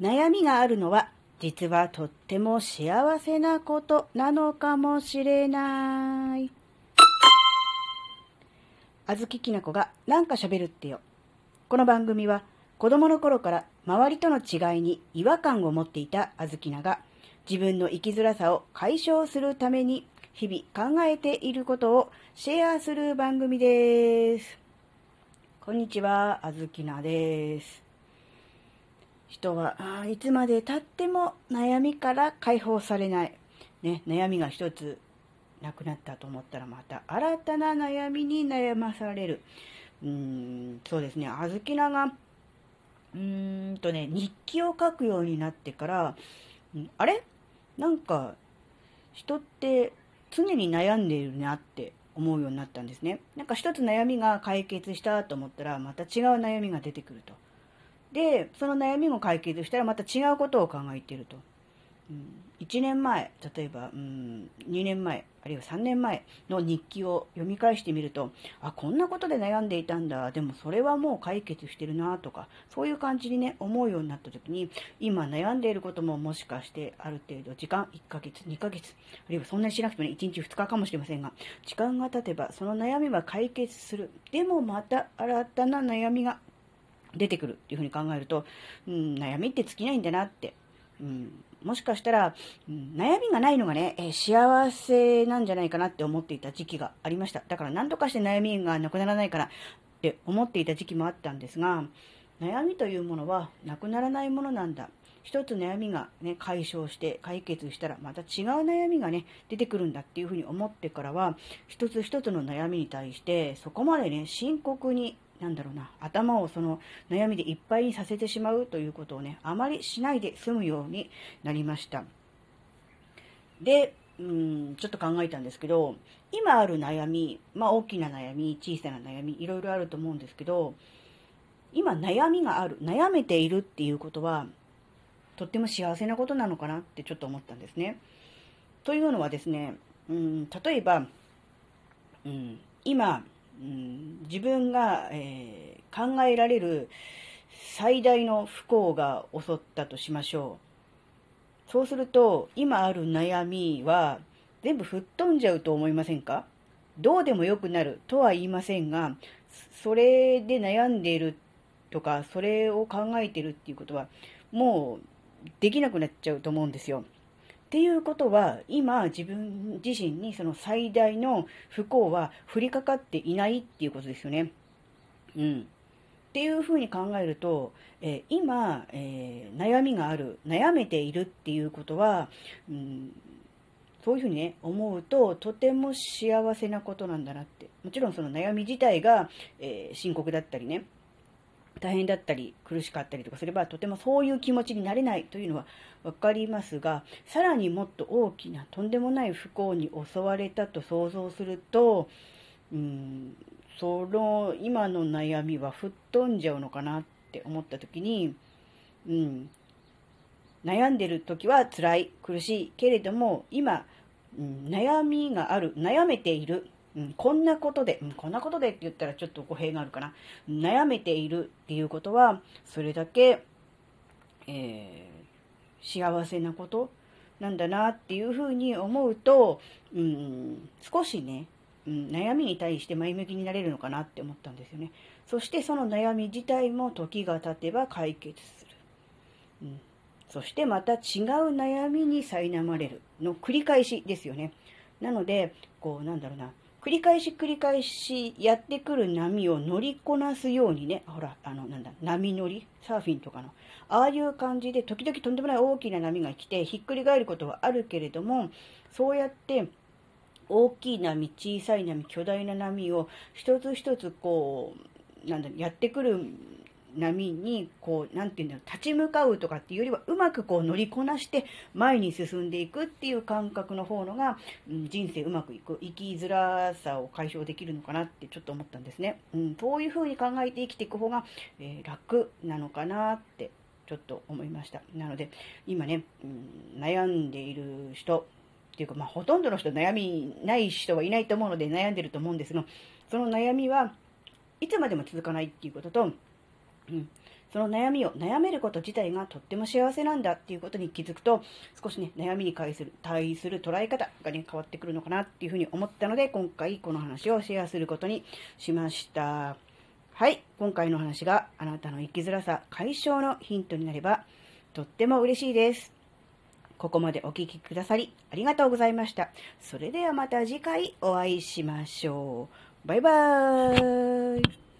悩みがあるのは実はとっても幸せなことなのかもしれない。あずききなこがなんか喋るってよ。この番組は子供の頃から周りとの違いに違和感を持っていたあずきなが自分の生きづらさを解消するために日々考えていることをシェアする番組です。こんにちは、あずきなです。人はあいつまで経っても悩みから解放されない。ね、悩みが一つなくなったと思ったらまた新たな悩みに悩まされる。うーん、そうですね、あずきなが、うーんとね、日記を書くようになってから、うんあれ？なんか、人って常に悩んでいるなって思うようになったんですね。なんか一つ悩みが解決したと思ったら、また違う悩みが出てくると。で、その悩みも解決したらまた違うことを考えていると。うん、1年前、例えば、うん、2年前、あるいは3年前の日記を読み返してみると、あ、こんなことで悩んでいたんだ。でもそれはもう解決してるなとか、そういう感じにね、思うようになった時に、今悩んでいることももしかしてある程度時間、1ヶ月、2ヶ月、あるいはそんなにしなくてもね、1日2日かもしれませんが、時間が経てばその悩みは解決する。でもまた新たな悩みが出てくるっていうふうに考えると、うん、悩みって尽きないんだなって、うん、もしかしたら、うん、悩みがないのがね、えー幸せなんじゃないかなって思っていた時期がありました。だから何とかして悩みがなくならないからって思っていた時期もあったんですが、悩みというものはなくならないものなんだ。一つ悩みがね、解消して解決したらまた違う悩みがね、出てくるんだっていうふうに思ってからは、一つ一つの悩みに対してそこまでね、深刻になんだろうな、頭をその悩みでいっぱいにさせてしまうということをね、あまりしないで済むようになりました。で、うん、ちょっと考えたんですけど、今ある悩み、まあ大きな悩み、小さな悩み、いろいろあると思うんですけど、今悩みがある、悩めているっていうことは、とっても幸せなことなのかなってちょっと思ったんですね。というのはですね、うん、例えば、うん、今、うん、自分が、えー考えられる最大の不幸が襲ったとしましょう。そうすると、今ある悩みは全部吹っ飛んじゃうと思いませんか？どうでもよくなるとは言いませんが、それで悩んでいるとか、それを考えているっていうことは、もうできなくなっちゃうと思うんですよ。っていうことは、今自分自身にその最大の不幸は降りかかっていないっていうことですよね。うん。っていうふうに考えると、えー今、えー悩みがある、悩めているっていうことは、うん、そういうふうにね、思うと、とても幸せなことなんだなって。もちろんその悩み自体が、えー深刻だったりね、大変だったり苦しかったりとかすればとてもそういう気持ちになれないというのは分かりますがさらにもっと大きなとんでもない不幸に襲われたと想像するとうんその今の悩みは吹っ飛んじゃうのかなって思った時に、うん、悩んでる時は辛い苦しいけれども今、うん、悩みがある悩めているうん、こんなことで、うん、こんなことでって言ったらちょっと語弊があるかな。悩めているっていうことは、それだけ、えー幸せなことなんだなっていうふうに思うと、うん、少しね、うん、悩みに対して前向きになれるのかなって思ったんですよね。そしてその悩み自体も時が経てば解決する。うん、そしてまた違う悩みに苛まれるの繰り返しですよね。なので、こう、なんだろうな、繰り返し繰り返しやってくる波を乗りこなすようにね、ほら、あの、なんだ、波乗りサーフィンとかの。ああいう感じで、時々とんでもない大きな波が来て、ひっくり返ることはあるけれども、そうやって、大きい波、小さい波、巨大な波を一つ一つこう、なんだ、やってくる波に、こう、なんていうんだろう、立ち向かうとかっていうよりは、うまくこう乗りこなして前に進んでいくっていう感覚の方のが、うん人生うまくいく、生きづらさを解消できるのかなってちょっと思ったんですね。うん、そういうふうに考えて生きていく方が、えー楽なのかなって、ちょっと思いました。なので、今ね、うん、悩んでいる人、っていうか、まあ、ほとんどの人悩みない人はいないと思うので悩んでると思うんですが、その悩みはいつまでも続かないっていうことと、うん、その悩みを悩めること自体がとっても幸せなんだっていうことに気づくと、少しね、悩みに対する対する捉え方がね、変わってくるのかなっていうふうに思ったので、今回この話をシェアすることにしました。はい、今回の話があなたの生きづらさ解消のヒントになれば、とっても嬉しいです。ここまでお聴きくださりありがとうございました。それではまた次回お会いしましょう。バイバーイ。